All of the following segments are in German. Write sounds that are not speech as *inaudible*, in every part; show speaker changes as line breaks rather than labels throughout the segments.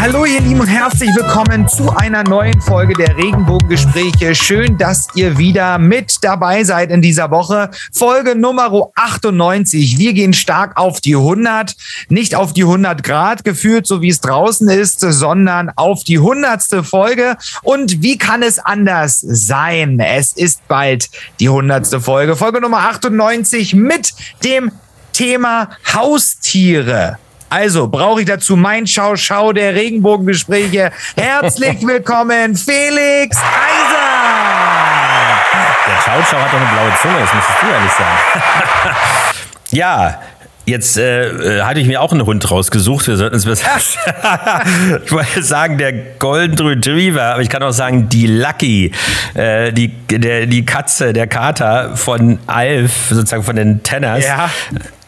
Hallo ihr Lieben und herzlich willkommen zu einer neuen Folge der Regenbogengespräche. Schön, dass ihr wieder mit dabei seid in dieser Woche. Folge Nummer 98. Wir gehen stark auf die 100. Nicht auf die 100 Grad gefühlt, so wie es draußen ist, sondern auf die 100. Folge. Und wie kann es anders sein? Es ist bald die 100. Folge. Folge Nummer 98 mit dem Thema Haustiere. Also brauche ich dazu mein Schau-Schau der Regenbogengespräche. Herzlich *laughs* willkommen, Felix Kaiser.
Der Schau-Schau hat doch eine blaue Zunge, das müsstest du ja nicht sagen. *laughs* ja, Jetzt äh, hatte ich mir auch einen Hund rausgesucht. Wir sollten es besser. *laughs* ich wollte sagen, der Golden Retriever, aber ich kann auch sagen, die Lucky, äh, die, der, die Katze, der Kater von Alf, sozusagen von den Tenners. Ja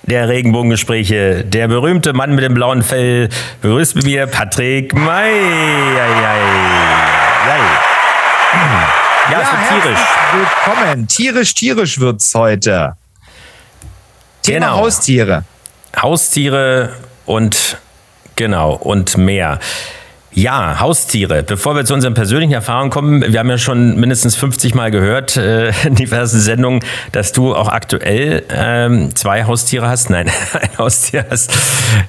der Regenbogengespräche. Der berühmte Mann mit dem blauen Fell begrüßt mit mir Patrick May. Ja,
ja, wird tierisch. Willkommen. Tierisch, tierisch wird's heute. Thema genau. Haustiere.
Haustiere und genau und mehr. Ja, Haustiere. Bevor wir zu unseren persönlichen Erfahrungen kommen, wir haben ja schon mindestens 50 Mal gehört äh, in diversen Sendungen, dass du auch aktuell ähm, zwei Haustiere hast. Nein, *laughs* ein Haustier hast.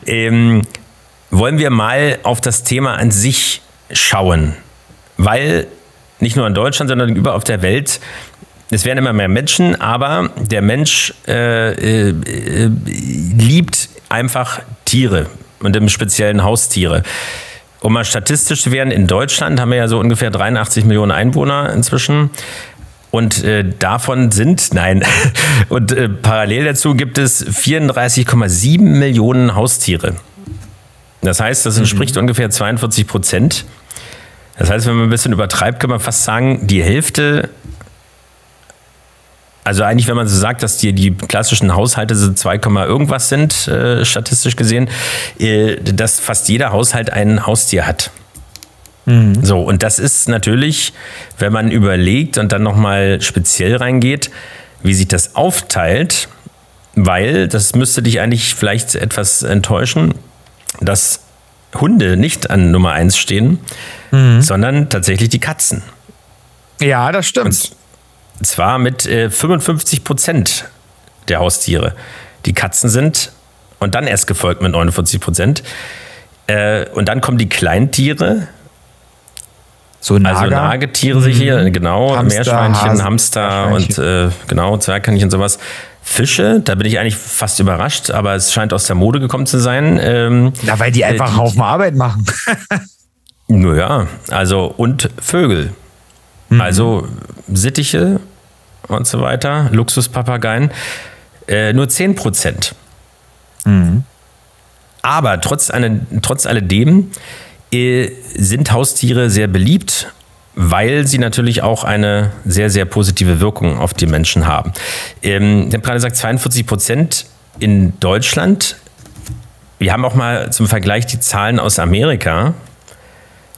Ähm, wollen wir mal auf das Thema an sich schauen, weil nicht nur in Deutschland, sondern überall auf der Welt es werden immer mehr Menschen, aber der Mensch äh, äh, liebt einfach Tiere und im speziellen Haustiere. Um mal statistisch zu werden, in Deutschland haben wir ja so ungefähr 83 Millionen Einwohner inzwischen. Und äh, davon sind, nein, *laughs* und äh, parallel dazu gibt es 34,7 Millionen Haustiere. Das heißt, das entspricht mhm. ungefähr 42 Prozent. Das heißt, wenn man ein bisschen übertreibt, kann man fast sagen, die Hälfte also eigentlich, wenn man so sagt, dass die, die klassischen Haushalte so 2, irgendwas sind, äh, statistisch gesehen, äh, dass fast jeder Haushalt ein Haustier hat. Mhm. So, und das ist natürlich, wenn man überlegt und dann nochmal speziell reingeht, wie sich das aufteilt, weil, das müsste dich eigentlich vielleicht etwas enttäuschen, dass Hunde nicht an Nummer 1 stehen, mhm. sondern tatsächlich die Katzen.
Ja, das stimmt. Und
zwar mit äh, 55 Prozent der Haustiere. Die Katzen sind, und dann erst gefolgt mit 49 Prozent. Äh, und dann kommen die Kleintiere. So Nager. Also Nagetiere mhm. hier, genau, Hamster, Meerschweinchen, Hasen, Hamster und äh, genau, Zwergkaninchen und sowas. Fische, da bin ich eigentlich fast überrascht, aber es scheint aus der Mode gekommen zu sein. Ähm,
ja, weil die einfach äh, einen Haufen Arbeit machen. *laughs*
naja, also und Vögel. Mhm. Also Sittiche und so weiter, Luxuspapageien, äh, nur 10 Prozent. Mhm. Aber trotz, eine, trotz alledem äh, sind Haustiere sehr beliebt, weil sie natürlich auch eine sehr, sehr positive Wirkung auf die Menschen haben. Ähm, ich habe gerade gesagt, 42 Prozent in Deutschland. Wir haben auch mal zum Vergleich die Zahlen aus Amerika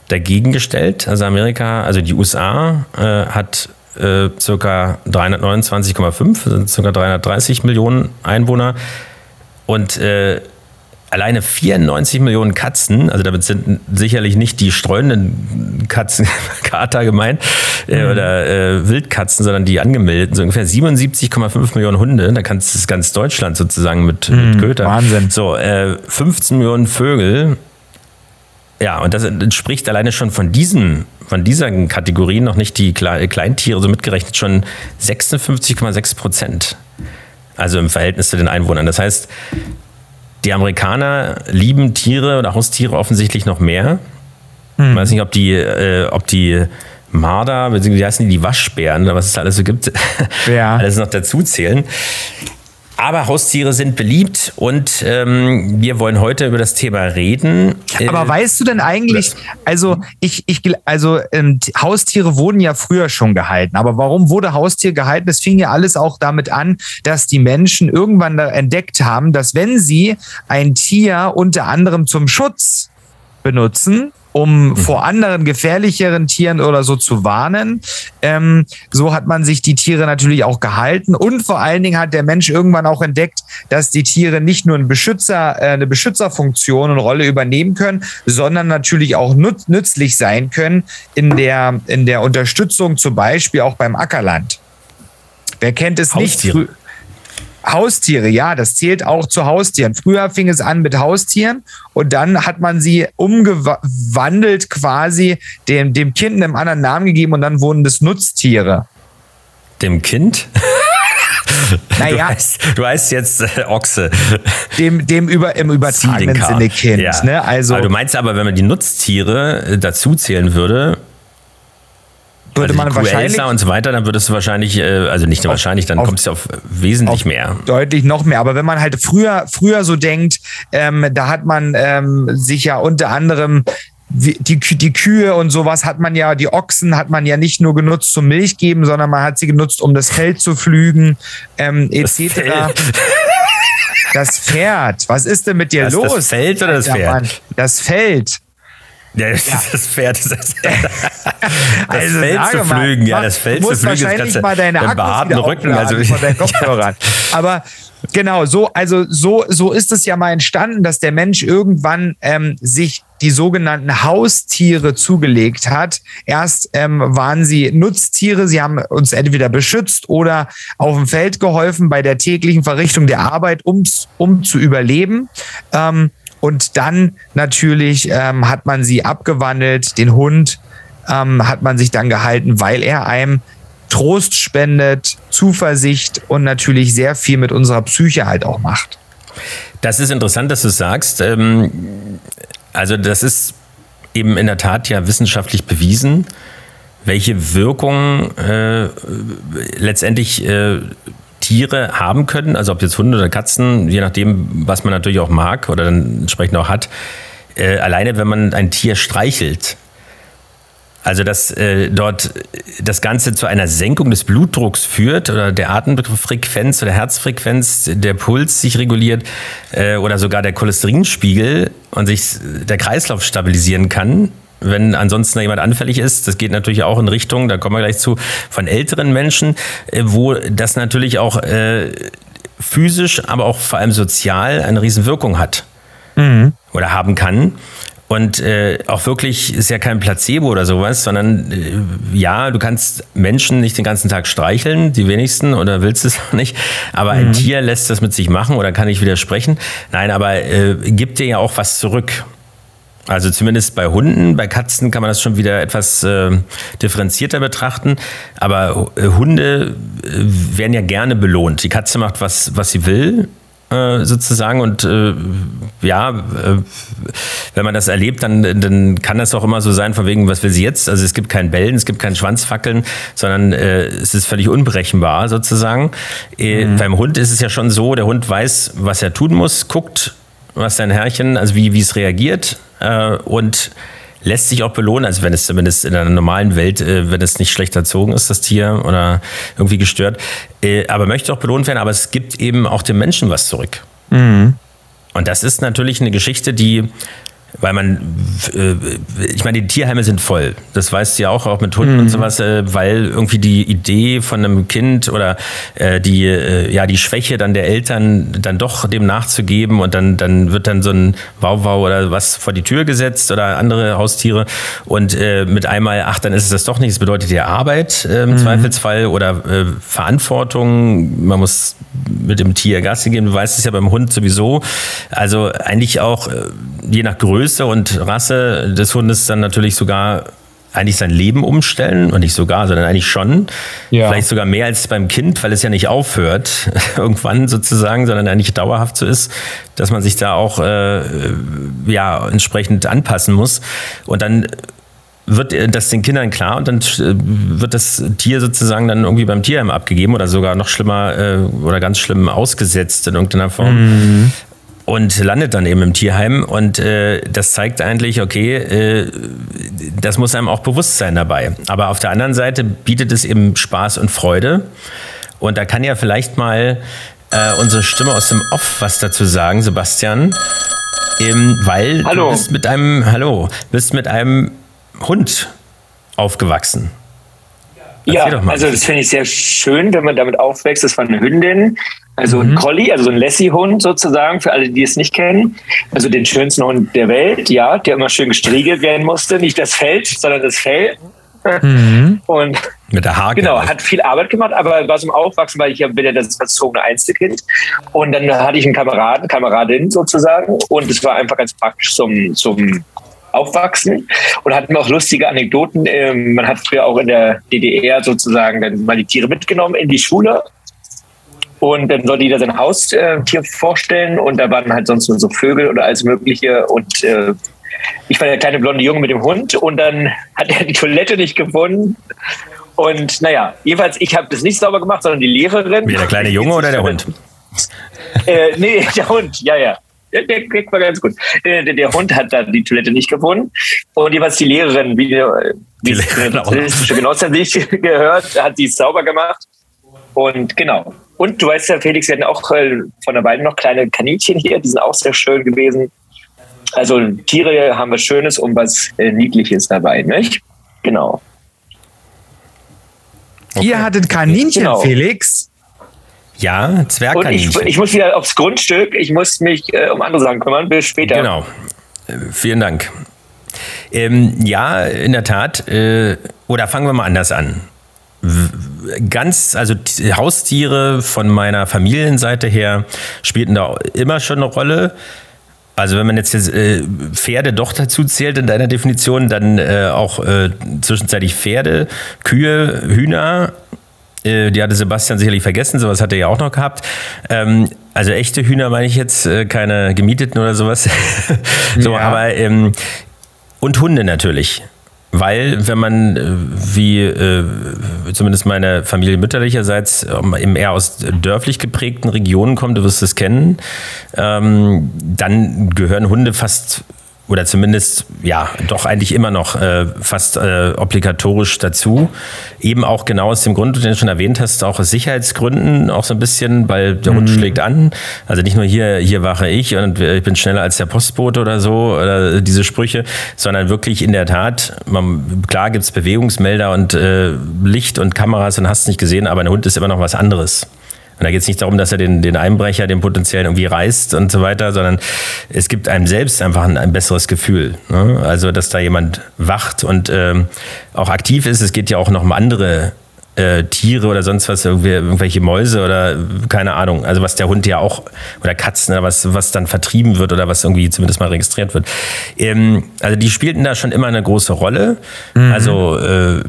dagegen gestellt. Also Amerika, also die USA äh, hat äh, circa 329,5, sind circa 330 Millionen Einwohner und äh, alleine 94 Millionen Katzen, also damit sind sicherlich nicht die streunenden Katzen, *laughs* Kater gemeint, äh, mhm. oder äh, Wildkatzen, sondern die angemeldeten, so ungefähr 77,5 Millionen Hunde, da kannst du ganz Deutschland sozusagen mit, mhm, mit Köter.
Wahnsinn.
So, äh, 15 Millionen Vögel, ja, und das entspricht alleine schon von diesen, von dieser Kategorie noch nicht die Kleintiere, so mitgerechnet schon 56,6 Prozent. Also im Verhältnis zu den Einwohnern. Das heißt, die Amerikaner lieben Tiere oder Haustiere offensichtlich noch mehr. Hm. Ich weiß nicht, ob die, äh, ob die Marder, beziehungsweise wie heißen die, die Waschbären oder was es da alles so gibt, ja. *laughs* alles noch dazu zählen. Aber Haustiere sind beliebt und ähm, wir wollen heute über das Thema reden.
Aber äh, weißt du denn eigentlich, also ich, ich also ähm, Haustiere wurden ja früher schon gehalten, aber warum wurde Haustier gehalten? Das fing ja alles auch damit an, dass die Menschen irgendwann entdeckt haben, dass wenn sie ein Tier unter anderem zum Schutz benutzen, um mhm. vor anderen gefährlicheren Tieren oder so zu warnen. Ähm, so hat man sich die Tiere natürlich auch gehalten und vor allen Dingen hat der Mensch irgendwann auch entdeckt, dass die Tiere nicht nur ein Beschützer, äh, eine Beschützerfunktion und Rolle übernehmen können, sondern natürlich auch nützlich sein können in der, in der Unterstützung, zum Beispiel auch beim Ackerland. Wer kennt es Haustiere. nicht? Haustiere, ja, das zählt auch zu Haustieren. Früher fing es an mit Haustieren und dann hat man sie umgewandelt quasi dem, dem Kind einem anderen Namen gegeben und dann wurden das Nutztiere.
Dem Kind? *laughs*
Naja.
Du heißt, du heißt jetzt äh, Ochse.
Dem, dem über, im übertragenen Sinne Kind. Ja. Ne? Also,
aber du meinst aber, wenn man die Nutztiere äh, dazu zählen würde, würde also man wahrscheinlich und so weiter, dann würdest du wahrscheinlich, äh, also nicht nur wahrscheinlich, dann kommst du auf wesentlich auf mehr.
Deutlich noch mehr. Aber wenn man halt früher, früher so denkt, ähm, da hat man ähm, sich ja unter anderem die, die Kühe und sowas hat man ja, die Ochsen hat man ja nicht nur genutzt zum Milch geben, sondern man hat sie genutzt, um das Feld zu pflügen, ähm, etc. Das, Pferd. Was ist denn mit dir das los?
Das Feld oder das Pferd? Mann,
das Feld.
Ja, das, *laughs* ja. das Pferd ist das, *laughs* *laughs* das also Feld zu flügen, mal, ja, das Feld zu flügen,
das ganze mal deine behaarten Rücken, also von deinen Kopfhörern. Aber genau, so, also so, so ist es ja mal entstanden, dass der Mensch irgendwann ähm, sich die sogenannten Haustiere zugelegt hat. Erst ähm, waren sie Nutztiere, sie haben uns entweder beschützt oder auf dem Feld geholfen bei der täglichen Verrichtung der Arbeit, ums, um zu überleben. Ähm, und dann natürlich ähm, hat man sie abgewandelt, den Hund ähm, hat man sich dann gehalten, weil er einem Trost spendet, Zuversicht und natürlich sehr viel mit unserer Psyche halt auch macht.
Das ist interessant, dass du sagst. Ähm, also das ist eben in der Tat ja wissenschaftlich bewiesen, welche Wirkung äh, letztendlich äh, Tiere haben können, also ob jetzt Hunde oder Katzen, je nachdem, was man natürlich auch mag oder dann entsprechend auch hat, äh, alleine wenn man ein Tier streichelt, also dass äh, dort das Ganze zu einer Senkung des Blutdrucks führt oder der Atemfrequenz oder Herzfrequenz, der Puls sich reguliert äh, oder sogar der Cholesterinspiegel und sich der Kreislauf stabilisieren kann, wenn ansonsten jemand anfällig ist, das geht natürlich auch in Richtung, da kommen wir gleich zu, von älteren Menschen, äh, wo das natürlich auch äh, physisch, aber auch vor allem sozial eine Riesenwirkung hat mhm. oder haben kann. Und äh, auch wirklich ist ja kein Placebo oder sowas, sondern äh, ja, du kannst Menschen nicht den ganzen Tag streicheln, die wenigsten, oder willst es *laughs* auch nicht. Aber mhm. ein Tier lässt das mit sich machen oder kann ich widersprechen. Nein, aber äh, gibt dir ja auch was zurück. Also zumindest bei Hunden, bei Katzen kann man das schon wieder etwas äh, differenzierter betrachten. Aber äh, Hunde äh, werden ja gerne belohnt. Die Katze macht was, was sie will, äh, sozusagen. Und äh, ja, äh, wenn man das erlebt, dann, dann kann das auch immer so sein, von wegen, was will sie jetzt? Also es gibt kein Bellen, es gibt kein Schwanzfackeln, sondern es ist völlig unberechenbar sozusagen. Mhm. Beim Hund ist es ja schon so, der Hund weiß, was er tun muss, guckt, was sein Herrchen, also wie, wie es reagiert äh, und lässt sich auch belohnen, also wenn es zumindest in einer normalen Welt, äh, wenn es nicht schlecht erzogen ist, das Tier oder irgendwie gestört, äh, aber möchte auch belohnt werden, aber es gibt eben auch dem Menschen was zurück. Mhm. Und das ist natürlich eine Geschichte, die weil man, äh, ich meine, die Tierheime sind voll. Das weißt du ja auch, auch mit Hunden mhm. und sowas, äh, weil irgendwie die Idee von einem Kind oder äh, die, ja, die Schwäche dann der Eltern dann doch dem nachzugeben und dann, dann wird dann so ein Wauwau oder was vor die Tür gesetzt oder andere Haustiere und mit einmal, ach, dann ist es das doch nicht. Das bedeutet ja Arbeit im mhm. Zweifelsfall oder Verantwortung. Man muss mit dem Tier Gas geben. Du weißt es ja beim Hund sowieso. Also eigentlich auch je nach Größe und Rasse des Hundes dann natürlich sogar eigentlich sein Leben umstellen und nicht sogar, sondern eigentlich schon. Ja. Vielleicht sogar mehr als beim Kind, weil es ja nicht aufhört, *laughs* irgendwann sozusagen, sondern eigentlich dauerhaft so ist, dass man sich da auch äh, ja, entsprechend anpassen muss. Und dann wird das den Kindern klar und dann äh, wird das Tier sozusagen dann irgendwie beim Tierheim abgegeben oder sogar noch schlimmer äh, oder ganz schlimm ausgesetzt in irgendeiner Form. Mhm und landet dann eben im Tierheim. Und äh, das zeigt eigentlich, okay, äh, das muss einem auch bewusst sein dabei. Aber auf der anderen Seite bietet es eben Spaß und Freude. Und da kann ja vielleicht mal äh, unsere Stimme aus dem Off was dazu sagen, Sebastian. Ähm, weil
Hallo.
du bist mit einem, hallo, bist mit einem Hund aufgewachsen.
Ja,
Erzähl mal.
also das finde ich sehr schön, wenn man damit aufwächst. Das war eine Hündin, also
Mhm.
ein Collie, also so ein Lassie-Hund sozusagen, für alle, die es nicht kennen. Also den schönsten Hund der Welt, ja, der immer schön gestriegelt werden musste. Nicht das Feld, sondern das Fell.
Mhm. *laughs*
Und
Mit der Haare.
genau, hat viel Arbeit gemacht, aber war zum Aufwachsen, weil ich ja bin ja das verzogene Einzelkind. Und dann hatte ich einen Kameraden, Kameradin sozusagen. Und es war einfach ganz praktisch zum, zum Aufwachsen und hatten auch lustige Anekdoten. Ähm, man hat früher auch in der DDR sozusagen dann mal die Tiere mitgenommen in die Schule. Und dann sollte jeder sein Haustier vorstellen und da waren halt sonst nur so Vögel oder alles Mögliche. Und äh, ich war der kleine blonde Junge mit dem Hund und dann hat er die Toilette nicht gefunden. Und naja, jedenfalls, ich habe das nicht sauber gemacht, sondern die Lehrerin.
Wie der kleine Junge oder der Hund? *laughs*
Äh, nee, der Hund, ja, ja. Der, der, der war ganz gut. Der, der, Hund hat da die Toilette nicht gefunden. Und jeweils die Lehrerin, wie, äh, wie
Die Lehrerin auch.
Genossin sich *laughs* gehört, hat die sauber gemacht. Und genau. Und du weißt ja, Felix, wir hatten auch äh, von der Weile noch kleine Kaninchen hier, die sind auch sehr schön gewesen. Also Tiere haben was Schönes und was äh, Niedliches dabei, nicht? Genau.
Ihr hattet Kaninchen,
Genau.
Felix.
Ja,
Und ich,
Zwergkaninchen.
ich muss wieder aufs Grundstück, ich muss mich äh, um andere Sachen kümmern. Bis später.
Genau. Äh, Vielen Dank. Ähm, ja, in der Tat. Äh, oder fangen wir mal anders an. Ganz, also Haustiere von meiner Familienseite her spielten da immer schon eine Rolle. Also wenn man jetzt, jetzt äh, Pferde doch dazu zählt in deiner Definition, dann äh, auch äh, zwischenzeitlich Pferde, Kühe, Hühner. Äh, die hatte Sebastian sicherlich vergessen, sowas hat er ja auch noch gehabt. Ähm, also echte Hühner meine ich jetzt, äh, keine gemieteten oder sowas. *laughs* so,
Ja.
aber ähm, und Hunde natürlich. Weil, wenn man, äh, wie äh, zumindest meine Familie mütterlicherseits, ähm, eben eher aus dörflich geprägten Regionen kommt, du wirst es kennen, ähm, dann gehören Hunde fast oder zumindest ja doch eigentlich immer noch äh, fast äh, obligatorisch dazu. Eben auch genau aus dem Grund, den du schon erwähnt hast, auch aus Sicherheitsgründen, auch so ein bisschen, weil der Hund schlägt an. Also nicht nur hier, hier wache ich und ich bin schneller als der Postbote oder so, oder diese Sprüche, sondern wirklich in der Tat, man, klar gibt's Bewegungsmelder und äh, Licht und Kameras und hast nicht gesehen, aber ein Hund ist immer noch was anderes. Und da geht es nicht darum, dass er den, den Einbrecher, den potenziellen irgendwie reißt und so weiter, sondern es gibt einem selbst einfach ein, ein besseres Gefühl. Ne? Also, dass da jemand wacht und ähm, auch aktiv ist. Es geht ja auch noch um andere äh, Tiere oder sonst was, irgendwelche Mäuse oder keine Ahnung. Also was der Hund ja auch, oder Katzen, oder was, was dann vertrieben wird oder was irgendwie zumindest mal registriert wird. Ähm, also die spielten da schon immer eine große Rolle. Also äh,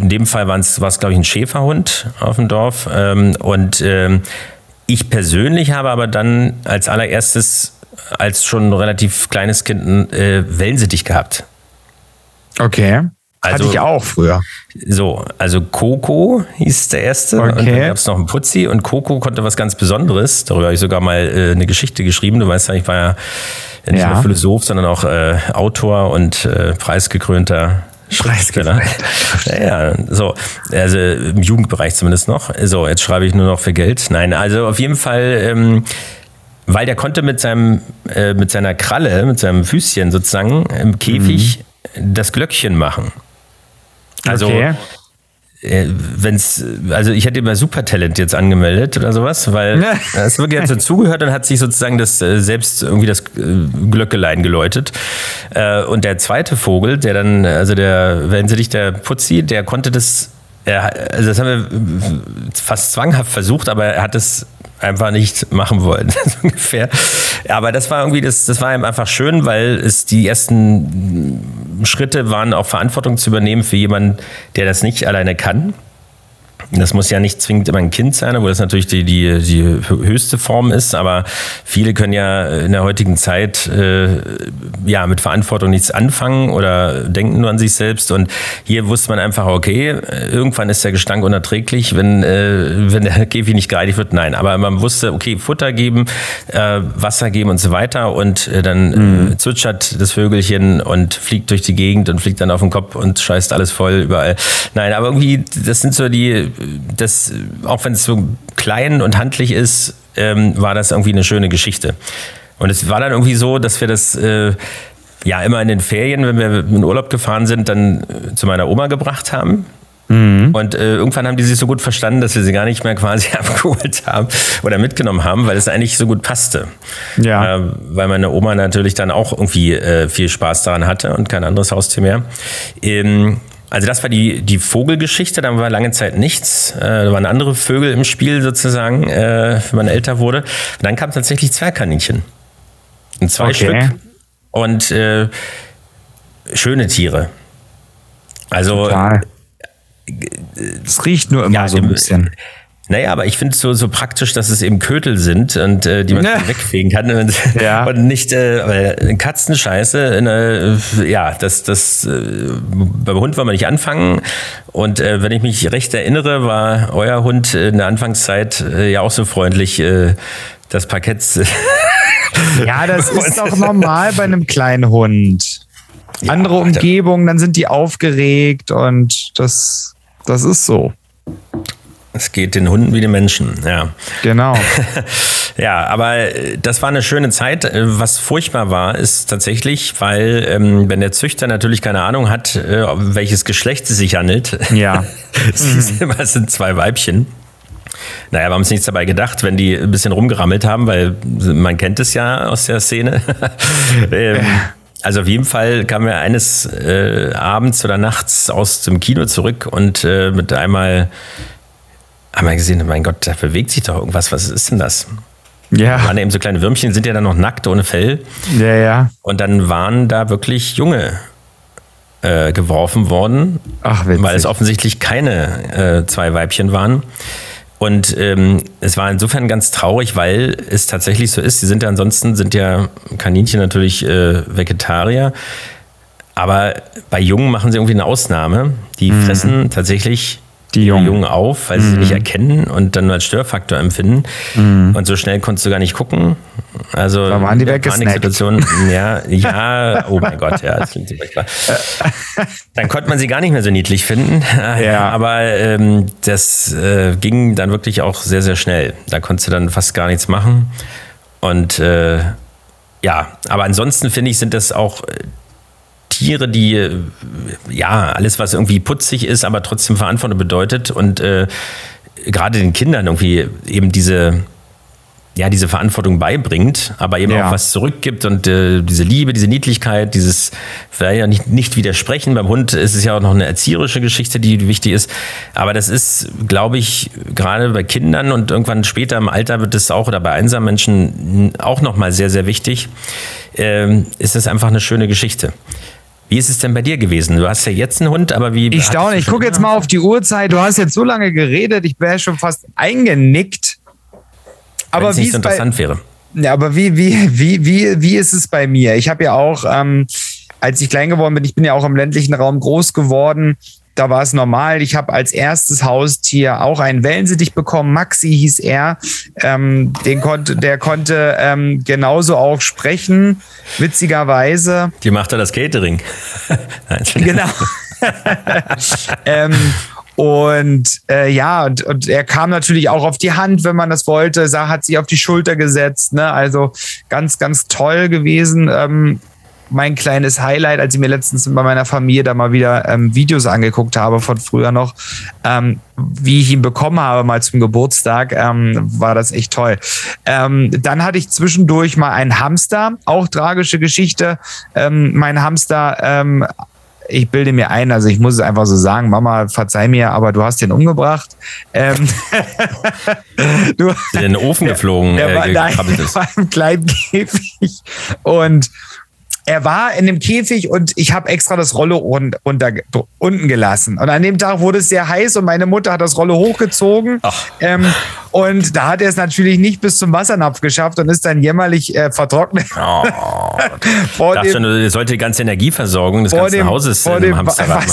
in dem Fall war es, glaube ich, ein Schäferhund auf dem Dorf. Ähm, und ähm, ich persönlich habe aber dann als allererstes, als schon relativ kleines Kind, äh, Wellensittich gehabt.
Okay. Hatte
Also-
ich auch früher.
So, also Coco hieß der erste. Und dann
Okay.
gab es noch einen Putzi und Coco konnte was ganz Besonderes. Darüber habe ich sogar mal äh, eine Geschichte geschrieben. Du weißt ja, ich war ja nicht
Ja.
nur Philosoph, sondern auch äh, Autor und äh, preisgekrönter Schriftsteller. Ja, *laughs* ja, so, also im Jugendbereich zumindest noch. So, jetzt schreibe ich nur noch für Geld. Nein, also auf jeden Fall, ähm, weil der konnte mit seinem, äh, mit seiner Kralle, mit seinem Füßchen sozusagen im Käfig das Glöckchen machen. Also
okay.
äh, wenn's, also ich hätte immer Supertalent jetzt angemeldet oder sowas, weil es wirklich hat so zugehört und hat sich sozusagen das äh, selbst irgendwie das äh, Glöckelein geläutet. Äh, und der zweite Vogel, der dann, also der, wenn sie dich der Putzi, der konnte das, er, also das haben wir fast zwanghaft versucht, aber er hat es einfach nicht machen wollen, *laughs* ungefähr. Aber das war irgendwie, das, das war ihm einfach schön, weil es die ersten Schritte waren, auch Verantwortung zu übernehmen für jemanden, der das nicht alleine kann. Das muss ja nicht zwingend immer ein Kind sein, obwohl das natürlich die, die, die höchste Form ist. Aber viele können ja in der heutigen Zeit äh, ja mit Verantwortung nichts anfangen oder denken nur an sich selbst. Und hier wusste man einfach, okay, irgendwann ist der Gestank unerträglich, wenn, äh, wenn der *laughs* Käfig nicht gereinigt wird. Nein, aber man wusste, okay, Futter geben, äh, Wasser geben und so weiter. Und äh, dann äh, zwitschert das Vögelchen und fliegt durch die Gegend und fliegt dann auf den Kopf und scheißt alles voll überall. Nein, aber irgendwie, das sind so die, das, auch wenn es so klein und handlich ist, ähm, war das irgendwie eine schöne Geschichte. Und es war dann irgendwie so, dass wir das äh, ja immer in den Ferien, wenn wir in Urlaub gefahren sind, dann äh, zu meiner Oma gebracht haben. Und äh, irgendwann haben die sich so gut verstanden, dass wir sie gar nicht mehr quasi *laughs* abgeholt haben oder mitgenommen haben, weil es eigentlich so gut passte.
Ja.
Äh, weil meine Oma natürlich dann auch irgendwie äh, viel Spaß daran hatte und kein anderes Haustier mehr. Ähm, also das war die, die Vogelgeschichte, da war lange Zeit nichts. Äh, da waren andere Vögel im Spiel sozusagen, äh, wenn man älter wurde. Und dann kam tatsächlich Zwergkaninchen. Und zwei
Okay.
Stück. Und äh, schöne Tiere. Also
Total. Es riecht nur immer
Ja,
so ein
im-
bisschen.
Naja, aber ich finde es so, so praktisch, dass es eben Kötel sind und äh, die man
Ja.
wegfegen kann und, *laughs*
Ja.
und nicht äh, weil Katzenscheiße. Äh, ja, das, das äh, beim Hund wollen wir nicht anfangen. Und äh, wenn ich mich recht erinnere, war euer Hund in der Anfangszeit äh, ja auch so freundlich, äh, das Parkett. *laughs*
Ja, das *laughs* ist doch normal bei einem kleinen Hund. Andere
aber-
Umgebung, dann sind die aufgeregt und das, das ist so.
Es geht den Hunden wie den Menschen, ja.
Genau. *laughs*
Ja, aber äh, das war eine schöne Zeit. Äh, Was furchtbar war, ist tatsächlich, weil ähm, wenn der Züchter natürlich keine Ahnung hat, äh, welches Geschlecht es sich handelt,
Ja. *laughs*
es es sind zwei Weibchen. Naja, wir haben uns nichts dabei gedacht, wenn die ein bisschen rumgerammelt haben, weil man kennt es ja aus der Szene. *laughs* ähm, also auf jeden Fall kamen wir eines äh, Abends oder nachts aus dem Kino zurück und äh, mit einmal haben wir gesehen, mein Gott, da bewegt sich doch irgendwas. Was ist denn das?
Ja.
waren eben so kleine Würmchen, sind ja dann noch nackt ohne Fell.
Ja, ja.
Und dann waren da wirklich Junge äh, geworfen worden,
Ach, witzig.
weil es offensichtlich keine äh, zwei Weibchen waren. Und ähm, es war insofern ganz traurig, weil es tatsächlich so ist. Sie sind ja ansonsten, sind ja Kaninchen natürlich äh, Vegetarier. Aber bei Jungen machen sie irgendwie eine Ausnahme. Die fressen tatsächlich
Mhm. Die Jungen. Mhm.
Jungen auf, weil sie sie nicht erkennen und dann als Störfaktor empfinden. Und so schnell konntest du gar nicht gucken. Also
Da waren die
in der
weggesnackt.
Paniksituation, *laughs* ja, ja, oh mein Gott, ja, das klingt super klar. Dann konnte man sie gar nicht mehr so niedlich finden.
Ja.
Aber ähm, das äh, ging dann wirklich auch sehr, sehr schnell. Da konntest du dann fast gar nichts machen. Und äh, ja, aber ansonsten finde ich, sind das auch äh, Tiere, die äh, ja alles, was irgendwie putzig ist, aber trotzdem Verantwortung bedeutet und äh, gerade den Kindern irgendwie eben diese ja, diese Verantwortung beibringt, aber eben
Ja.
auch was zurückgibt und äh, diese Liebe, diese Niedlichkeit, dieses vielleicht ja nicht, nicht widersprechen. Beim Hund ist es ja auch noch eine erzieherische Geschichte, die wichtig ist. Aber das ist, glaube ich, gerade bei Kindern und irgendwann später im Alter wird es auch oder bei einsamen Menschen auch nochmal sehr, sehr wichtig. Ähm, ist es einfach eine schöne Geschichte. Wie ist es denn bei dir gewesen? Du hast ja jetzt einen Hund, aber wie.
Ich staune, ich gucke jetzt mal auf die Uhrzeit. Du hast jetzt so lange geredet, ich wäre schon fast eingenickt. Aber
es
wie
nicht so
ist bei,
interessant wäre.
Ja, aber wie, wie, wie, wie, wie ist es bei mir? Ich habe ja auch, ähm, als ich klein geworden bin, ich bin ja auch im ländlichen Raum groß geworden. Da war es normal. Ich habe als erstes Haustier auch einen Wellensittich bekommen. Maxi hieß er. Ähm, den konnte, der konnte ähm, genauso auch sprechen, witzigerweise.
Die macht da das Catering. *laughs*
Genau. *laughs* ähm, und äh, ja, und, und er kam natürlich auch auf die Hand, wenn man das wollte, sah, hat sich auf die Schulter gesetzt. Ne? Also ganz, ganz toll gewesen. Ähm, mein kleines Highlight, als ich mir letztens bei meiner Familie da mal wieder ähm, Videos angeguckt habe von früher noch, ähm, wie ich ihn bekommen habe, mal zum Geburtstag, ähm, war das echt toll. Ähm, dann hatte ich zwischendurch mal einen Hamster, auch tragische Geschichte. Ähm, mein Hamster ähm, ich bilde mir ein, also ich muss es einfach so sagen, Mama, verzeih mir, aber du hast den umgebracht. Ähm, *laughs* du,
in den Ofen *laughs* geflogen,
der war,
äh,
nein,
gekrabbelt
der war im kleinen Käfig und er war in dem Käfig und ich habe extra das Rollo un unter, unten gelassen. Und an dem Tag wurde es sehr heiß und meine Mutter hat das Rollo hochgezogen. Ähm, und da hat er es natürlich nicht bis zum Wassernapf geschafft und ist dann jämmerlich äh, vertrocknet.
Oh, *laughs*
vor
dachte schon, sollte die ganze Energieversorgung des ganzen
dem,
Hauses
vor
in
dem
Hamsterrad.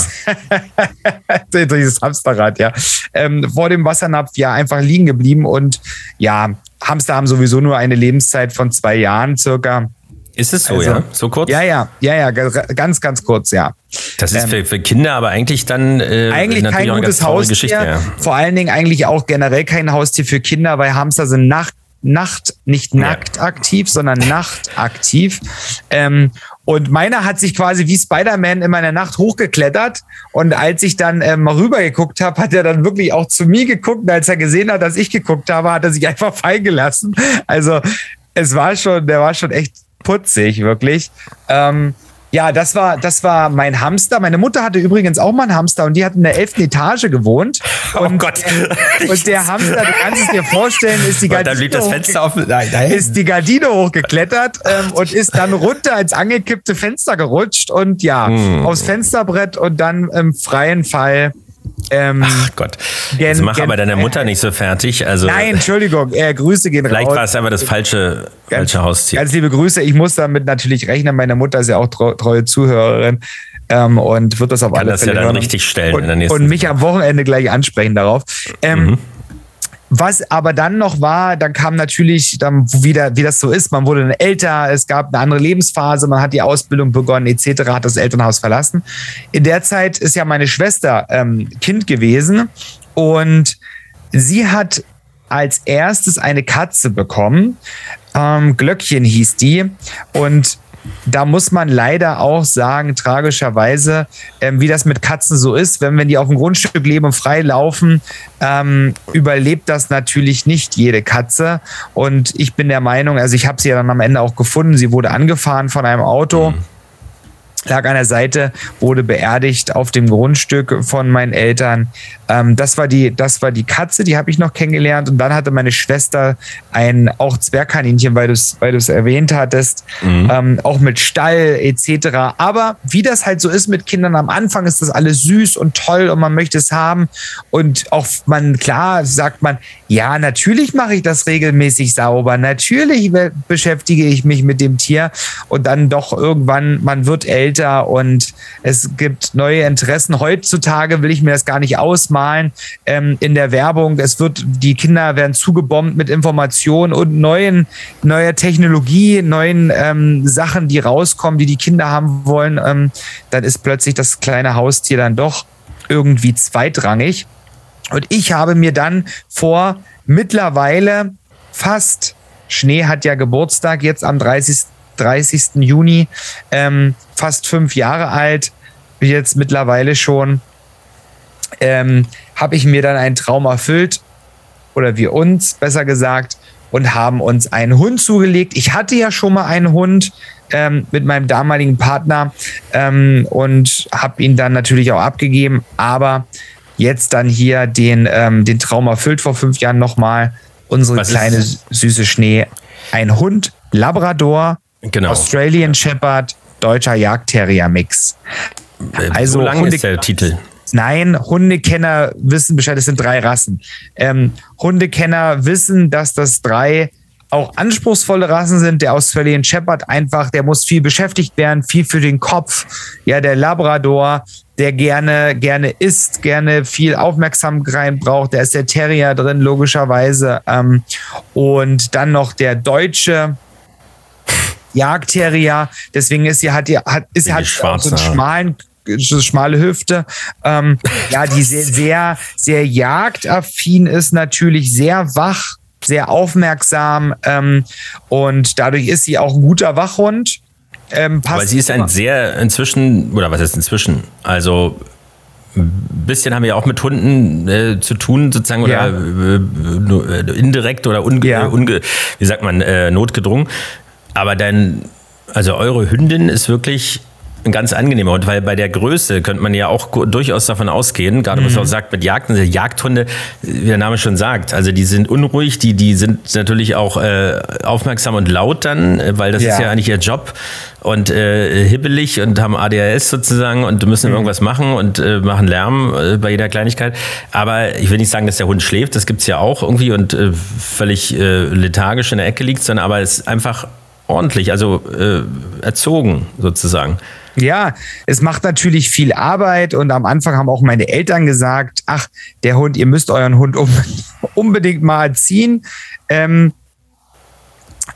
*laughs*
Dieses Hamsterrad, ja. Ähm, vor dem Wassernapf ja einfach liegen geblieben und ja, Hamster haben sowieso nur eine Lebenszeit von zwei Jahren circa.
Ist es so,
Also,
ja? So kurz?
Ja, ja, ja, ja, ganz, ganz kurz, ja.
Das ist für, für Kinder aber eigentlich dann äh,
Eigentlich kein gutes Haustier.
Ja.
Vor allen Dingen eigentlich auch generell kein Haustier für Kinder, weil Hamster sind Nacht Nacht, nicht nackt aktiv, sondern nachtaktiv. Ähm, und meiner hat sich quasi wie Spider-Man in meiner Nacht hochgeklettert. Und als ich dann ähm, mal rüber geguckt habe, hat er dann wirklich auch zu mir geguckt. Und als er gesehen hat, dass ich geguckt habe, hat er sich einfach fallen gelassen. Also es war schon, der war schon echt putzig, wirklich. Ähm, ja, das war, das war mein Hamster. Meine Mutter hatte übrigens auch mal einen Hamster und die hat in der elften Etage gewohnt.
Oh
Und,
Gott.
und der *laughs* Hamster, du kannst es dir vorstellen, ist die Gardine,
blieb das Fenster. Nein, nein.
ist die Gardine hochgeklettert ähm, und ist dann runter ins angekippte Fenster gerutscht und ja,
Hm.
aufs Fensterbrett und dann im freien Fall. Ähm,
Ach Gott.
Gen-
Jetzt mach
gen-
aber deine Mutter nicht so fertig. Also
nein, Entschuldigung, äh, Grüße gehen
vielleicht
raus.
war es aber das falsche, falsche Haustier.
Ganz liebe Grüße. Ich muss damit natürlich rechnen. Meine Mutter ist ja auch treu, treue Zuhörerin ähm, und wird das auf
Kann
alle
das ja
Fälle
dann
hören.
richtig stellen
und,
in der nächsten
und mich am Wochenende gleich ansprechen darauf. Ähm,
Mhm.
Was aber dann noch war, dann kam natürlich dann wieder, wie das so ist, man wurde dann älter, es gab eine andere Lebensphase, man hat die Ausbildung begonnen etc., hat das Elternhaus verlassen. In der Zeit ist ja meine Schwester ähm, Kind gewesen und sie hat als erstes eine Katze bekommen. Ähm, Glöckchen hieß die. Und da muss man leider auch sagen, tragischerweise, ähm, wie das mit Katzen so ist, wenn, wenn die auf dem Grundstück leben und frei laufen, ähm, überlebt das natürlich nicht jede Katze. Und ich bin der Meinung, also ich habe sie ja dann am Ende auch gefunden, sie wurde angefahren von einem Auto. Lag an der Seite, wurde beerdigt auf dem Grundstück von meinen Eltern. Ähm, das, war die, das war die Katze, die habe ich noch kennengelernt. Und dann hatte meine Schwester ein auch Zwergkaninchen, weil du es weil du's erwähnt hattest, ähm, auch mit Stall etc. Aber wie das halt so ist mit Kindern, am Anfang ist das alles süß und toll und man möchte es haben. Und auch man, klar, sagt man, ja, natürlich mache ich das regelmäßig sauber. Natürlich be- beschäftige ich mich mit dem Tier. Und dann doch irgendwann, man wird älter und es gibt neue Interessen. Heutzutage will ich mir das gar nicht ausmalen. Ähm, in der Werbung, es wird, die Kinder werden zugebombt mit Informationen und neuen, neuer Technologie, neuen ähm, Sachen, die rauskommen, die die Kinder haben wollen. Ähm, dann ist plötzlich das kleine Haustier dann doch irgendwie zweitrangig. Und ich habe mir dann vor mittlerweile fast, Schnee hat ja Geburtstag jetzt am 30. 30. Juni, ähm, fast fünf Jahre alt, jetzt mittlerweile schon, ähm, habe ich mir dann einen Traum erfüllt, oder wir uns, besser gesagt, und haben uns einen Hund zugelegt. Ich hatte ja schon mal einen Hund ähm, mit meinem damaligen Partner ähm, und habe ihn dann natürlich auch abgegeben, aber jetzt dann hier den, ähm, den Traum erfüllt vor fünf Jahren nochmal. Unsere
Was
kleine süße Schnee. Ein Hund, Labrador,
Genau.
Australian Shepherd, deutscher Jagdterrier-Mix.
Äh,
also
so lang
Hunde-
ist der Titel.
Nein, Hundekenner wissen Bescheid, es sind drei Rassen. Ähm, Hundekenner wissen, dass das drei auch anspruchsvolle Rassen sind. Der Australian Shepherd einfach, der muss viel beschäftigt werden, viel für den Kopf. Ja, der Labrador, der gerne, gerne isst, gerne viel Aufmerksamkeit braucht. Da ist der Terrier drin, logischerweise. Ähm, und dann noch der deutsche Jagdterrier. Deswegen ist sie hat die hat ist
Die
hat so einen schmalen so schmale Hüfte. Ähm, ja, die sehr, sehr, sehr jagdaffin ist, natürlich sehr wach, sehr aufmerksam ähm, und dadurch ist sie auch ein guter Wachhund. Ähm,
Aber sie ist ein sehr inzwischen, oder was ist inzwischen? Also ein bisschen haben wir ja auch mit Hunden äh, zu tun, sozusagen, oder
Ja.
äh, nur, äh, indirekt oder unge,
Ja.
unge, wie sagt man, äh, notgedrungen. Aber dein, also eure Hündin ist wirklich ein ganz angenehmer Hund, weil bei der Größe könnte man ja auch durchaus davon ausgehen, gerade
Mhm.
was du auch sagt mit Jagden, diese Jagdhunde, wie der Name schon sagt, also die sind unruhig, die, die sind natürlich auch äh, aufmerksam und laut dann, äh, weil das
Ja.
ist ja eigentlich ihr Job und äh, hibbelig und haben ADHS sozusagen und müssen
Mhm.
irgendwas machen und äh, machen Lärm äh, bei jeder Kleinigkeit. Aber ich will nicht sagen, dass der Hund schläft, das gibt's ja auch irgendwie und äh, völlig äh, lethargisch in der Ecke liegt, sondern aber es ist einfach ordentlich, also äh, erzogen sozusagen.
Ja, es macht natürlich viel Arbeit und am Anfang haben auch meine Eltern gesagt, ach, der Hund, ihr müsst euren Hund *laughs* unbedingt mal ziehen. Ähm,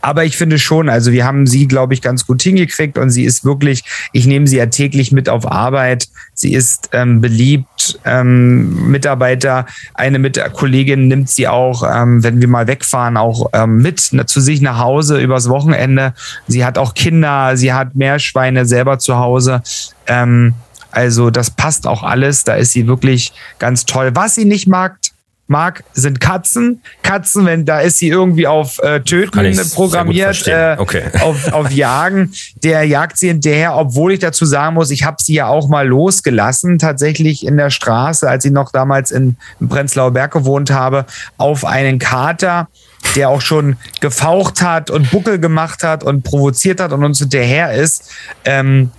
Aber ich finde schon, also wir haben sie, glaube ich, ganz gut hingekriegt und sie ist wirklich, ich nehme sie ja täglich mit auf Arbeit. Sie ist ähm, beliebt, ähm, Mitarbeiter, eine mit Kollegin nimmt sie auch, ähm, wenn wir mal wegfahren, auch ähm, mit ne, zu sich nach Hause übers Wochenende. Sie hat auch Kinder, sie hat Meerschweine selber zu Hause. Ähm, also das passt auch alles. Da ist sie wirklich ganz toll. Was sie nicht mag, mag, sind Katzen. Katzen, wenn da ist sie irgendwie auf äh, Töten programmiert, äh, okay. *laughs* auf, auf Jagen. Der jagt sie hinterher, obwohl ich dazu sagen muss, ich habe sie ja auch mal losgelassen, tatsächlich in der Straße, als ich noch damals in, in Prenzlauer Berg gewohnt habe, auf einen Kater der auch schon gefaucht hat und Buckel gemacht hat und provoziert hat und uns hinterher ist. Ähm,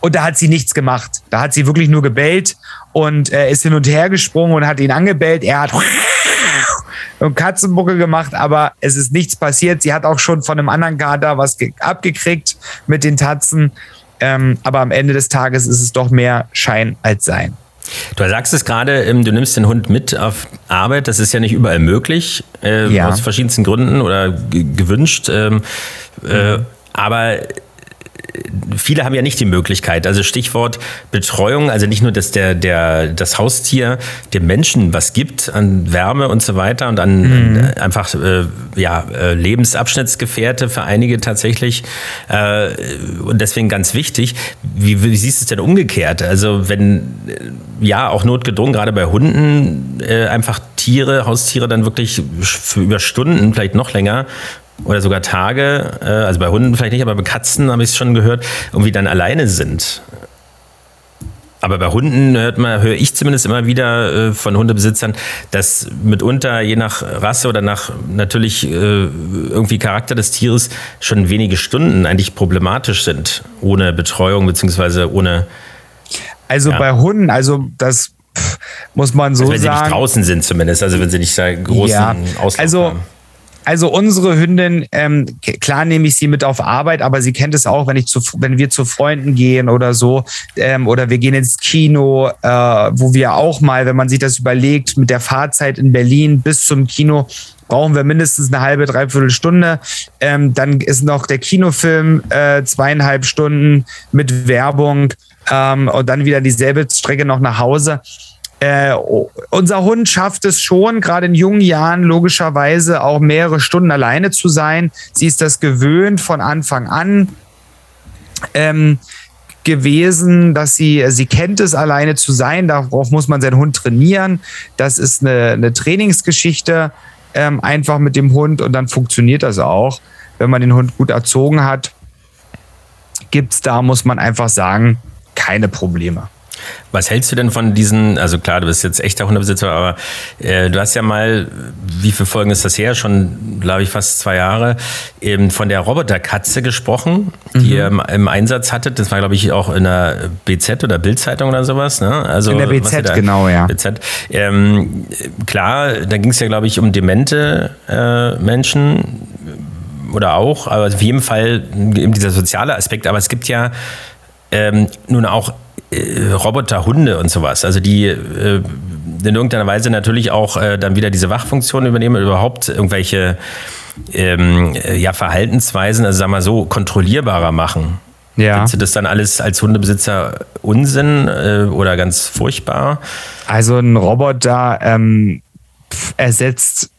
und da hat sie nichts gemacht. Da hat sie wirklich nur gebellt und er ist hin und her gesprungen und hat ihn angebellt. Er hat *laughs* einen Katzenbuckel gemacht, aber es ist nichts passiert. Sie hat auch schon von einem anderen Kater was abgekriegt mit den Tatzen. Ähm, aber am Ende des Tages ist es doch mehr Schein als Sein.
Du sagst es gerade, ähm, du nimmst den Hund mit auf Arbeit. Das ist ja nicht überall möglich, äh, ja. aus verschiedensten Gründen oder gewünscht. Ähm, äh, aber viele haben ja nicht die Möglichkeit. Also Stichwort Betreuung, also nicht nur, dass der, der, das Haustier dem Menschen was gibt an Wärme und so weiter und an, mhm. an einfach äh, ja, äh, Lebensabschnittsgefährte für einige tatsächlich. Äh, und deswegen ganz wichtig, wie, wie siehst du es denn umgekehrt? Also wenn ja auch notgedrungen, gerade bei Hunden, äh, einfach Tiere, Haustiere dann wirklich für über Stunden, vielleicht noch länger, oder sogar Tage, äh, also bei Hunden vielleicht nicht, aber bei Katzen habe ich es schon gehört, irgendwie dann alleine sind. Aber bei Hunden hört man, höre ich zumindest immer wieder äh, von Hundebesitzern, dass mitunter je nach Rasse oder nach natürlich äh, irgendwie Charakter des Tieres schon wenige Stunden eigentlich problematisch sind, ohne Betreuung beziehungsweise ohne.
Also ja. bei Hunden, also das muss man so also wenn sagen. Wenn sie
nicht draußen sind zumindest, also wenn sie nicht da großen ja,
Auslauf also, haben. Also unsere Hündin, ähm, klar nehme ich sie mit auf Arbeit, aber sie kennt es auch, wenn ich zu, wenn wir zu Freunden gehen oder so, ähm, oder wir gehen ins Kino, äh, wo wir auch mal, wenn man sich das überlegt, mit der Fahrzeit in Berlin bis zum Kino brauchen wir mindestens eine halbe, dreiviertel Stunde. Ähm, dann ist noch der Kinofilm äh, zweieinhalb Stunden mit Werbung ähm, und dann wieder dieselbe Strecke noch nach Hause. Äh, unser Hund schafft es schon, gerade in jungen Jahren logischerweise auch mehrere Stunden alleine zu sein. Sie ist das gewöhnt von Anfang an ähm, gewesen, dass sie, sie kennt es, alleine zu sein. Darauf muss man seinen Hund trainieren. Das ist eine, eine Trainingsgeschichte ähm, einfach mit dem Hund und dann funktioniert das auch. Wenn man den Hund gut erzogen hat, gibt es da, muss man einfach sagen, keine Probleme.
Was hältst du denn von diesen, also klar, du bist jetzt echter Hundebesitzer, aber äh, du hast ja mal, wie viele Folgen ist das her? Schon, glaube ich, fast zwei Jahre, eben von der Roboterkatze gesprochen, die mhm. ihr im, im, Einsatz hattet. Das war, glaube ich, auch in der BZ oder Bildzeitung oder sowas. Ne?
Also, in der BZ, genau, ja.
BZ. Ähm, klar, da ging es ja, glaube ich, um demente äh, Menschen oder auch, aber auf jeden Fall eben dieser soziale Aspekt. Aber es gibt ja ähm, nun auch äh, Roboterhunde und sowas, also die äh, in irgendeiner Weise natürlich auch äh, dann wieder diese Wachfunktion übernehmen, überhaupt irgendwelche ähm, ja, Verhaltensweisen, also sagen wir so, kontrollierbarer machen. Ja. Findest du das dann alles als Hundebesitzer Unsinn äh, oder ganz furchtbar?
Also ein Roboter ähm, ersetzt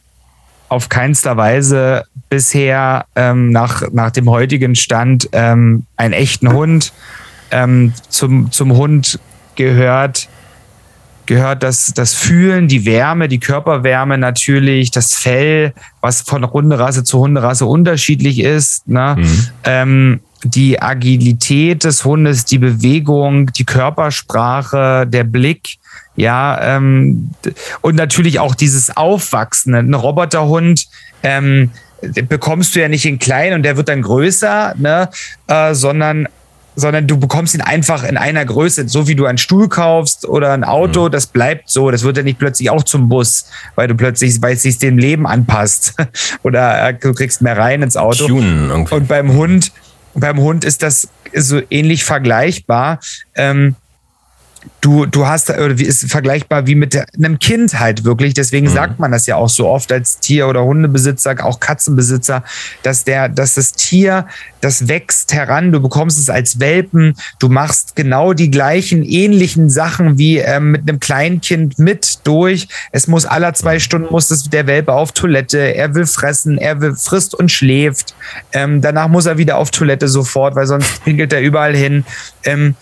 auf keinster Weise bisher ähm, nach, nach dem heutigen Stand ähm, einen echten Hund ähm, zum, zum Hund gehört, gehört das, das Fühlen, die Wärme, die Körperwärme natürlich, das Fell, was von Hunderasse zu Hunderasse unterschiedlich ist. Ne? Mhm. Ähm, die Agilität des Hundes, die Bewegung, die Körpersprache, der Blick, ja, ähm, und natürlich auch dieses Aufwachsen. Ein Roboterhund ähm, bekommst du ja nicht in klein und der wird dann größer, ne? Äh, sondern sondern du bekommst ihn einfach in einer Größe, so wie du einen Stuhl kaufst oder ein Auto, mhm. das bleibt so. Das wird ja nicht plötzlich auch zum Bus, weil du plötzlich, weil es sich dem Leben anpasst *laughs* oder äh, du kriegst mehr rein ins Auto. Und beim Hund, beim Hund ist das so ähnlich vergleichbar. Ähm, du, du hast, wie ist vergleichbar wie mit einem Kind halt wirklich. Deswegen mhm. sagt man das ja auch so oft als Tier- oder Hundebesitzer, auch Katzenbesitzer, dass der, dass das Tier, das wächst heran, du bekommst es als Welpen, du machst genau die gleichen ähnlichen Sachen wie ähm, mit einem Kleinkind mit durch. Es muss aller zwei Stunden muss das, der Welpe auf Toilette, er will fressen, er will, frisst und schläft. Ähm, danach muss er wieder auf Toilette sofort, weil sonst *laughs* pinkelt er überall hin. Ähm,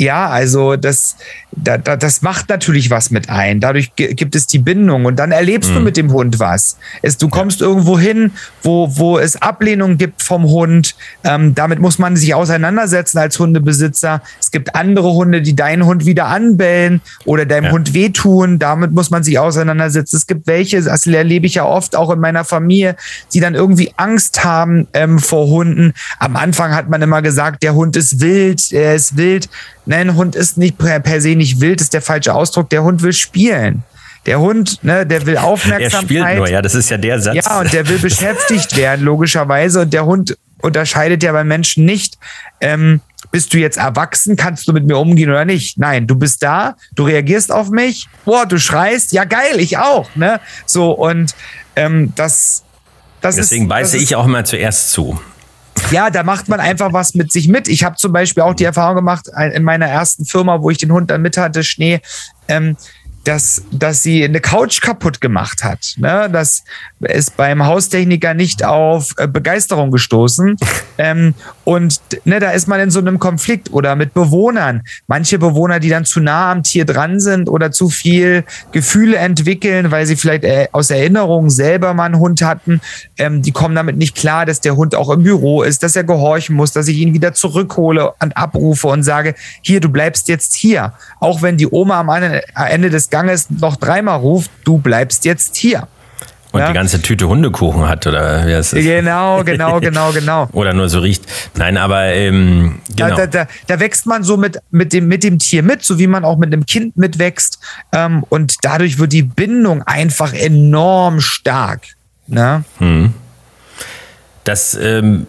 ja, also das, da, da, das macht natürlich was mit ein. Dadurch gibt es die Bindung und dann erlebst mhm. du mit dem Hund was. Es, du kommst ja. irgendwo hin, wo, wo es Ablehnung gibt vom Hund. Ähm, damit muss man sich auseinandersetzen als Hundebesitzer. Es gibt andere Hunde, die deinen Hund wieder anbellen oder deinem ja. Hund wehtun. Damit muss man sich auseinandersetzen. Es gibt welche, das erlebe ich ja oft auch in meiner Familie, die dann irgendwie Angst haben ähm, vor Hunden. Am Anfang hat man immer gesagt, der Hund ist wild, er ist wild. Nein, Hund ist nicht per, per se nicht wild, ist der falsche Ausdruck. Der Hund will spielen. Der Hund, ne, der will Aufmerksamkeit.
Er spielt nur, ja, das ist ja der Satz.
Ja, und der will beschäftigt werden, logischerweise. Und der Hund unterscheidet ja bei Menschen nicht, ähm, bist du jetzt erwachsen, kannst du mit mir umgehen oder nicht? Nein, du bist da, du reagierst auf mich, boah, du schreist, ja geil, ich auch, ne? So, und ähm, das, das
Deswegen
ist,
beiße
das
ich auch immer zuerst zu.
Ja, da macht man einfach was mit sich mit. Ich habe zum Beispiel auch die Erfahrung gemacht in meiner ersten Firma, wo ich den Hund dann mit hatte, Schnee. Ähm, dass, dass sie eine Couch kaputt gemacht hat. Ne? Das ist beim Haustechniker nicht auf äh, Begeisterung gestoßen. *laughs* ähm, und ne, da ist man in so einem Konflikt oder mit Bewohnern. Manche Bewohner, die dann zu nah am Tier dran sind oder zu viel Gefühle entwickeln, weil sie vielleicht äh, aus Erinnerung selber mal einen Hund hatten, ähm, die kommen damit nicht klar, dass der Hund auch im Büro ist, dass er gehorchen muss, dass ich ihn wieder zurückhole und abrufe und sage, hier, du bleibst jetzt hier. Auch wenn die Oma am Ende des Ganges noch dreimal ruft, du bleibst jetzt hier.
Und ja? die ganze Tüte Hundekuchen hat, oder wie heißt das?
Genau, genau, *laughs* genau, genau.
oder nur so riecht. Nein, aber ähm,
genau. Da, da, da, wächst man so mit, mit, dem, mit dem Tier mit, so wie man auch mit einem Kind mitwächst. Ähm, und dadurch wird die Bindung einfach enorm stark. Ne? Hm.
Das ähm,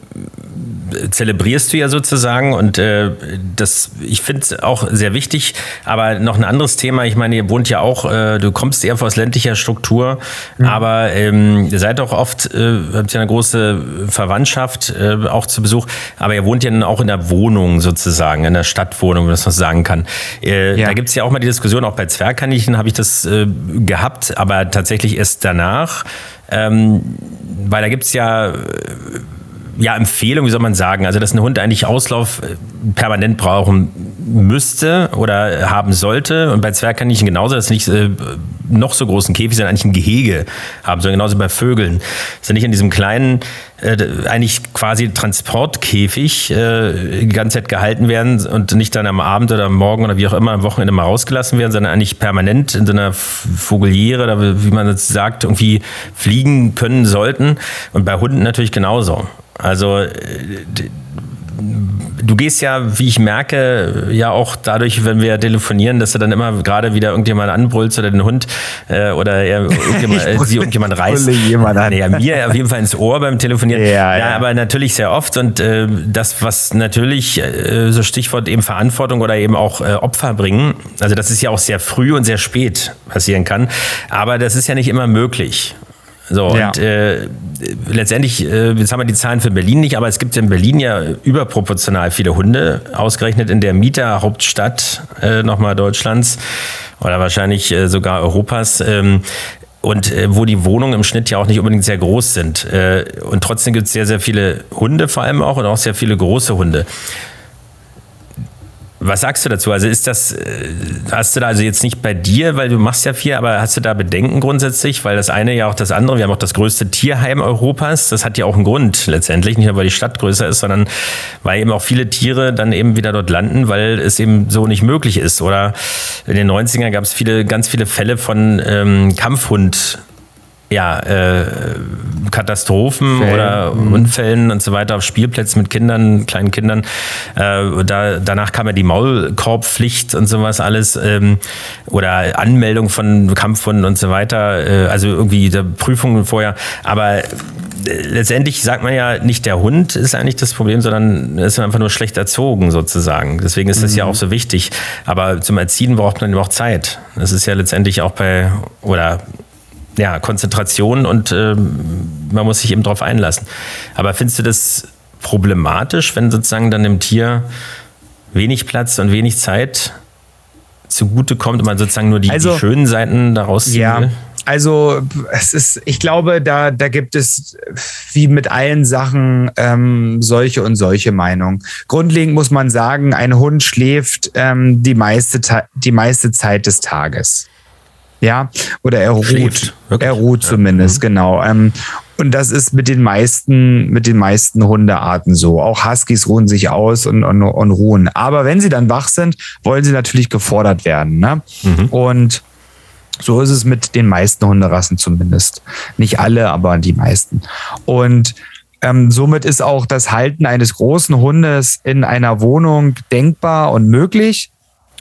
zelebrierst du ja sozusagen und äh, das, ich finde es auch sehr wichtig. Aber noch ein anderes Thema, ich meine, ihr wohnt ja auch, äh, du kommst eher aus ländlicher Struktur, mhm. aber ähm, ihr seid auch oft, äh, habt ja eine große Verwandtschaft äh, auch zu Besuch, aber ihr wohnt ja dann auch in der Wohnung sozusagen, in der Stadtwohnung, wenn man das sagen kann. Äh, ja. Da gibt es ja auch mal die Diskussion, auch bei Zwergkaninchen habe ich das äh, gehabt, aber tatsächlich erst danach. Ähm, weil da gibt es ja ja, Empfehlung, wie soll man sagen, also dass ein Hund eigentlich Auslauf äh, permanent brauchen müsste oder haben sollte. Und bei Zwergkaninchen genauso, dass nicht äh, noch so großen Käfig, sondern eigentlich ein Gehege haben, sondern genauso bei Vögeln. Dass sie nicht in diesem kleinen, äh, eigentlich quasi Transportkäfig äh, die ganze Zeit gehalten werden und nicht dann am Abend oder am Morgen oder wie auch immer am Wochenende mal rausgelassen werden, sondern eigentlich permanent in so einer Vogeliere oder wie man das sagt, irgendwie fliegen können sollten. Und bei Hunden natürlich genauso. Also äh, du gehst ja, wie ich merke, ja auch dadurch, wenn wir telefonieren, dass du dann immer gerade wieder irgendjemand anbrüllst oder den Hund äh, oder er, *laughs* irgendjemand, äh, sie irgendjemand reißt. Jemand an. Ja, mir auf jeden Fall ins Ohr beim Telefonieren. Ja, ja. ja aber natürlich sehr oft und äh, das, was natürlich, äh, so Stichwort eben Verantwortung oder eben auch äh, Opfer bringen, also das ist ja auch sehr früh und sehr spät passieren kann, aber das ist ja nicht immer möglich. So, ja. und äh, letztendlich, äh, jetzt haben wir die Zahlen für Berlin nicht, aber es gibt in Berlin ja überproportional viele Hunde, ausgerechnet in der Mieterhauptstadt äh, nochmal Deutschlands oder wahrscheinlich äh, sogar Europas. Ähm, und äh, wo die Wohnungen im Schnitt ja auch nicht unbedingt sehr groß sind. Äh, und trotzdem gibt es sehr, sehr viele Hunde vor allem auch und auch sehr viele große Hunde. Was sagst du dazu? Also ist das, äh, hast du da also jetzt nicht bei dir, weil du machst ja viel, aber hast du da Bedenken grundsätzlich? Weil das eine ja auch das andere, wir haben auch das größte Tierheim Europas, das hat ja auch einen Grund letztendlich, nicht nur weil die Stadt größer ist, sondern weil eben auch viele Tiere dann eben wieder dort landen, weil es eben so nicht möglich ist. Oder in den 90ern gab es viele, ganz viele Fälle von ähm, Kampfhund ja, äh, Katastrophen
Fällen.
oder
Mhm.
Unfällen und so weiter auf Spielplätzen mit Kindern, kleinen Kindern. Äh, da, danach kam ja die Maulkorbpflicht und sowas alles ähm, oder Anmeldung von Kampfhunden und so weiter. Äh, also irgendwie der Prüfungen vorher. Aber äh, letztendlich sagt man ja, nicht der Hund ist eigentlich das Problem, sondern er ist einfach nur schlecht erzogen sozusagen. Deswegen ist das ja auch so wichtig. Aber zum Erziehen braucht man eben auch Zeit. Das ist ja letztendlich auch bei, oder ja, Konzentration und ähm, man muss sich eben darauf einlassen. Aber findest du das problematisch, wenn sozusagen dann dem Tier wenig Platz und wenig Zeit zugutekommt und man sozusagen nur die,
Also-
die schönen Seiten daraus ziehen
Ja,
will?
also es ist, ich glaube, da, da gibt es wie mit allen Sachen ähm, solche und solche Meinungen. Grundlegend muss man sagen, ein Hund schläft ähm, die, meiste, die meiste Zeit des Tages. Ja, oder er ruht.
Wirklich?
Er ruht zumindest, genau. Ähm, und das ist mit den meisten, mit den meisten Hundearten so. Auch Huskies ruhen sich aus und, und, und ruhen. Aber wenn sie dann wach sind, wollen sie natürlich gefordert werden. Ne? Und so ist es mit den meisten Hunderassen zumindest. Nicht alle, aber die meisten. Und ähm, somit ist auch das Halten eines großen Hundes in einer Wohnung denkbar und möglich.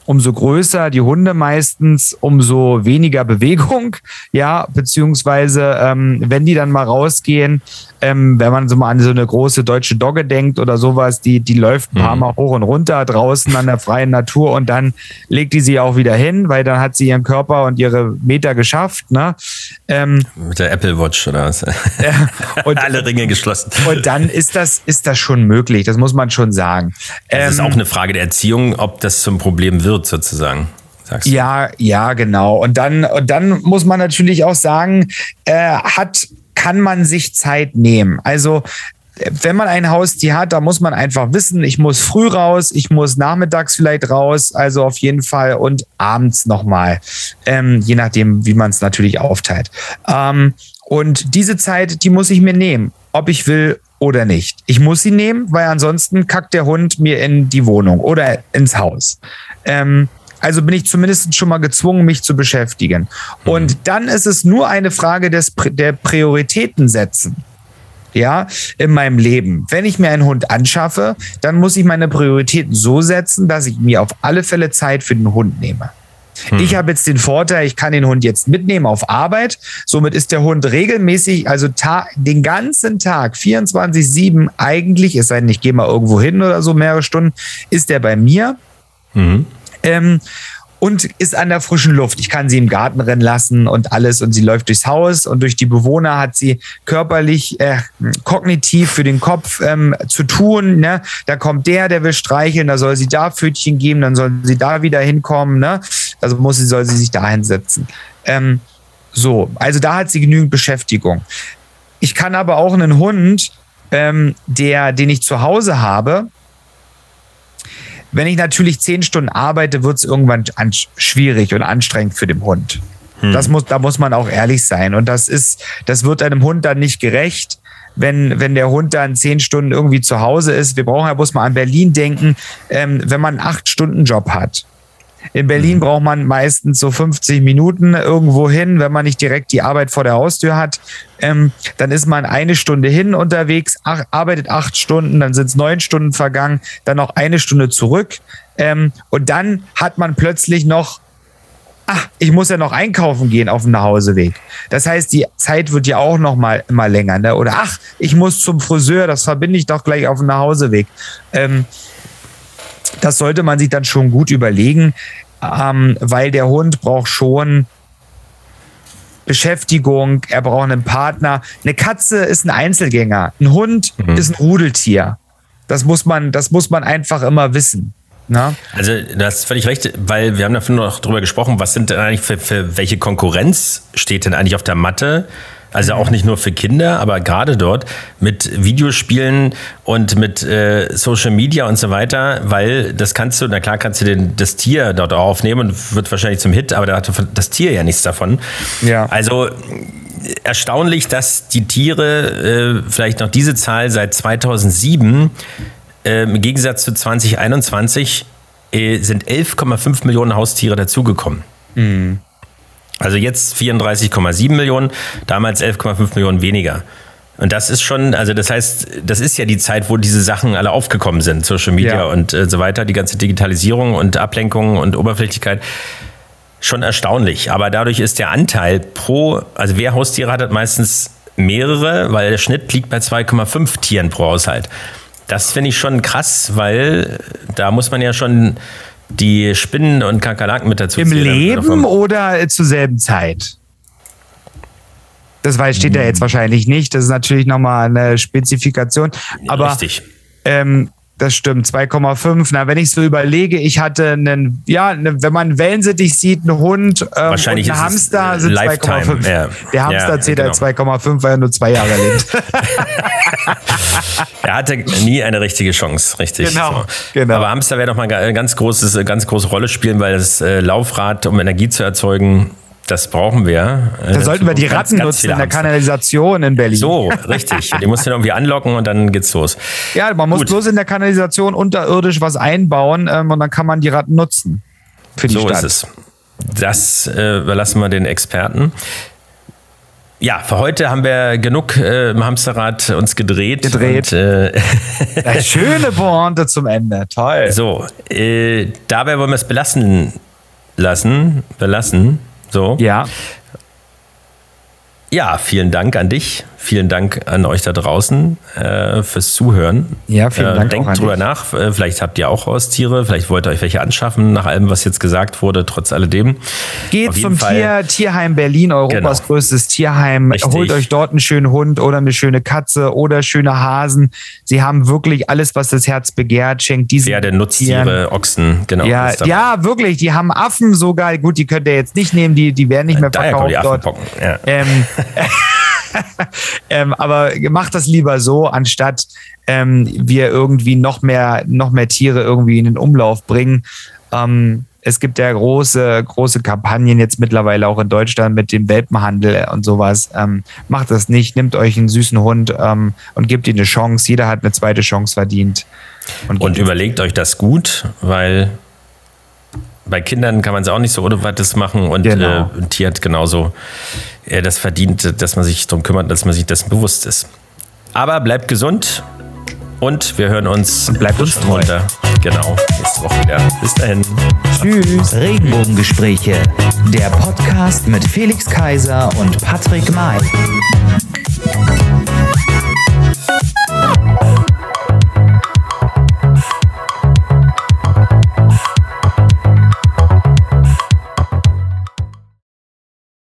Umso größer die Hunde meistens, umso weniger Bewegung, *laughs* ja, beziehungsweise ähm, wenn die dann mal rausgehen, ähm, wenn man so mal an so eine große deutsche Dogge denkt oder sowas, die, die läuft ein paar Mal hoch und runter draußen an der freien Natur und dann legt die sie auch wieder hin, weil dann hat sie ihren Körper und ihre Meter geschafft. Ne? Ähm,
Mit der Apple Watch oder was? *laughs* *laughs*
und,
Alle Ringe geschlossen.
und dann ist das, ist das schon möglich, das muss man schon sagen.
Es ist
Ähm,
auch eine Frage der Erziehung, ob das zum Problem wird, sozusagen. Sagst du?
Ja, ja, genau. Und dann, und dann muss man natürlich auch sagen, äh, hat, kann man sich Zeit nehmen. Also wenn man ein Haustier hat, da muss man einfach wissen, ich muss früh raus, ich muss nachmittags vielleicht raus, also auf jeden Fall und abends nochmal, ähm, je nachdem, wie man es natürlich aufteilt. Ähm, und diese Zeit, die muss ich mir nehmen, ob ich will oder nicht. Ich muss sie nehmen, weil ansonsten kackt der Hund mir in die Wohnung oder ins Haus. Ähm, also bin ich zumindest schon mal gezwungen, mich zu beschäftigen. Und dann ist es nur eine Frage des, der Prioritäten setzen. Ja, in meinem Leben. Wenn ich mir einen Hund anschaffe, dann muss ich meine Prioritäten so setzen, dass ich mir auf alle Fälle Zeit für den Hund nehme. Ich habe jetzt den Vorteil, ich kann den Hund jetzt mitnehmen auf Arbeit. Somit ist der Hund regelmäßig, also den ganzen Tag, 24-7 eigentlich, es sei denn, ich gehe mal irgendwo hin oder so mehrere Stunden, ist der bei mir. Ähm, und ist an der frischen Luft. Ich kann sie im Garten rennen lassen und alles und sie läuft durchs Haus und durch die Bewohner hat sie körperlich, äh, kognitiv für den Kopf ähm, zu tun. Ne? Da kommt der, der will streicheln, da soll sie da Pfötchen geben, dann soll sie da wieder hinkommen. Ne? Also muss sie, soll sie sich da hinsetzen. Ähm, so, also da hat sie genügend Beschäftigung. Ich kann aber auch einen Hund, ähm, der, den ich zu Hause habe, wenn ich natürlich zehn Stunden arbeite, wird es irgendwann an schwierig und anstrengend für den Hund. Das muss, da muss man auch ehrlich sein. Und das ist, das wird einem Hund dann nicht gerecht, wenn, wenn der Hund dann zehn Stunden irgendwie zu Hause ist. Wir brauchen ja bloß mal an Berlin denken, ähm, wenn man einen Acht-Stunden-Job hat. In Berlin braucht man meistens so 50 Minuten irgendwo hin, wenn man nicht direkt die Arbeit vor der Haustür hat. Ähm, dann ist man eine Stunde hin unterwegs, ach, arbeitet acht Stunden, dann sind es neun Stunden vergangen, dann noch eine Stunde zurück. Ähm, und dann hat man plötzlich noch, ach, ich muss ja noch einkaufen gehen auf dem Nachhauseweg. Das heißt, die Zeit wird ja auch noch mal immer länger. Ne? Oder ach, ich muss zum Friseur, das verbinde ich doch gleich auf dem Nachhauseweg. Ähm, das sollte man sich dann schon gut überlegen, ähm, weil der Hund braucht schon Beschäftigung, er braucht einen Partner. Eine Katze ist ein Einzelgänger, ein Hund ist ein Rudeltier. Das muss man, das muss man einfach immer wissen. Na?
Also, du hast völlig recht, weil wir haben davon noch drüber gesprochen, was sind denn eigentlich für, für welche Konkurrenz steht denn eigentlich auf der Matte? Also auch nicht nur für Kinder, aber gerade dort mit Videospielen und mit äh, Social Media und so weiter, weil das kannst du, na klar kannst du den, das Tier dort auch aufnehmen und wird wahrscheinlich zum Hit, aber da hat das Tier ja nichts davon.
Ja.
Also erstaunlich, dass die Tiere, äh, vielleicht noch diese Zahl seit 2007, äh, im Gegensatz zu 2021, äh, sind 11,5 Millionen Haustiere dazugekommen. Also jetzt 34,7 Millionen, damals 11,5 Millionen weniger. Und das ist schon, also das heißt, das ist ja die Zeit, wo diese Sachen alle aufgekommen sind, Social Media
Ja.
und äh, so weiter, die ganze Digitalisierung und Ablenkung und Oberflächlichkeit. Schon erstaunlich. Aber dadurch ist der Anteil pro, also wer Haustiere hat, hat meistens mehrere, weil der Schnitt liegt bei 2,5 Tieren pro Haushalt. Das finde ich schon krass, weil da muss man ja schon die Spinnen und Kakerlaken mit dazu
Im
zählen.
Leben oder äh, zur selben Zeit? Das weiß, steht ja jetzt wahrscheinlich nicht. Das ist natürlich nochmal eine Spezifikation. Aber
Richtig.
Ähm, das stimmt, 2,5. Na, wenn ich so überlege, ich hatte einen, ja, ne, wenn man Wellensittich sieht, einen Hund ähm,
Wahrscheinlich
und einen Hamster sind
Lifetime,
2,5.
ja.
Der Hamster
Ja,
zählt
genau.
als 2,5, weil er nur zwei Jahre lebt. *laughs*
Er hatte nie eine richtige Chance, richtig.
Genau, genau.
Aber Hamster wäre doch mal eine ganz, großes, eine ganz große Rolle spielen, weil das äh, Laufrad, um Energie zu erzeugen, das brauchen wir. Äh,
Da sollten wir die Ratten
ganz
nutzen in der. Kanalisation in Berlin.
So, richtig. Die musst du dann irgendwie anlocken und dann geht's los.
Ja, man muss
Gut.
bloß in der Kanalisation unterirdisch was einbauen ähm, und dann kann man die Ratten nutzen. Für die
So
Stadt.
ist es. Das äh, überlassen wir den Experten. Ja, für heute haben wir genug äh, im Hamsterrad uns gedreht.
Gedreht.
Und, äh,
schöne Pointe zum Ende. Toll.
so, äh, dabei wollen wir es belassen lassen. Belassen. So.
Ja.
Ja, vielen Dank an dich. Vielen Dank an euch da draußen äh, fürs Zuhören.
Ja, vielen Dank auch
Denkt drüber
dich.
nach. Äh, vielleicht habt ihr auch Haustiere. Vielleicht wollt ihr euch welche anschaffen, nach allem, was jetzt gesagt wurde, trotz alledem.
Geht zum
Fall.
Tier, Tierheim Berlin, Europas
Genau.
größtes Tierheim.
Richtig.
Holt euch dort einen schönen Hund oder eine schöne Katze oder schöne Hasen. Sie haben wirklich alles, was das Herz begehrt. Schenkt diesen
Pferde,
Tieren.
Nutztiere, Ochsen, genau.
Ja, ja, wirklich. Die haben Affen sogar. Gut, die könnt ihr jetzt nicht nehmen. Die, die werden nicht mehr
Daher
verkauft
die
dort.
Ja.
Ähm, *laughs* ähm, aber macht das lieber so, anstatt ähm, wir irgendwie noch mehr, noch mehr Tiere irgendwie in den Umlauf bringen. Ähm, es gibt ja große, große Kampagnen jetzt mittlerweile auch in Deutschland mit dem Welpenhandel und sowas. Ähm, macht das nicht, nehmt euch einen süßen Hund ähm, und gebt ihm eine Chance. Jeder hat eine zweite Chance verdient.
Und
gebt-
überlegt euch das gut, weil bei Kindern kann man es auch nicht so ohne weiteres machen und
Genau.
äh, ein Tier hat genauso äh, das verdient, dass man sich darum kümmert, dass man sich dessen bewusst ist. Aber bleibt gesund und wir hören uns
Und bleibt uns treu.
munter. Genau, nächste Woche wieder. Bis dahin.
Tschüss.
Regenbogengespräche, der Podcast mit Felix Kaiser und Patrick May.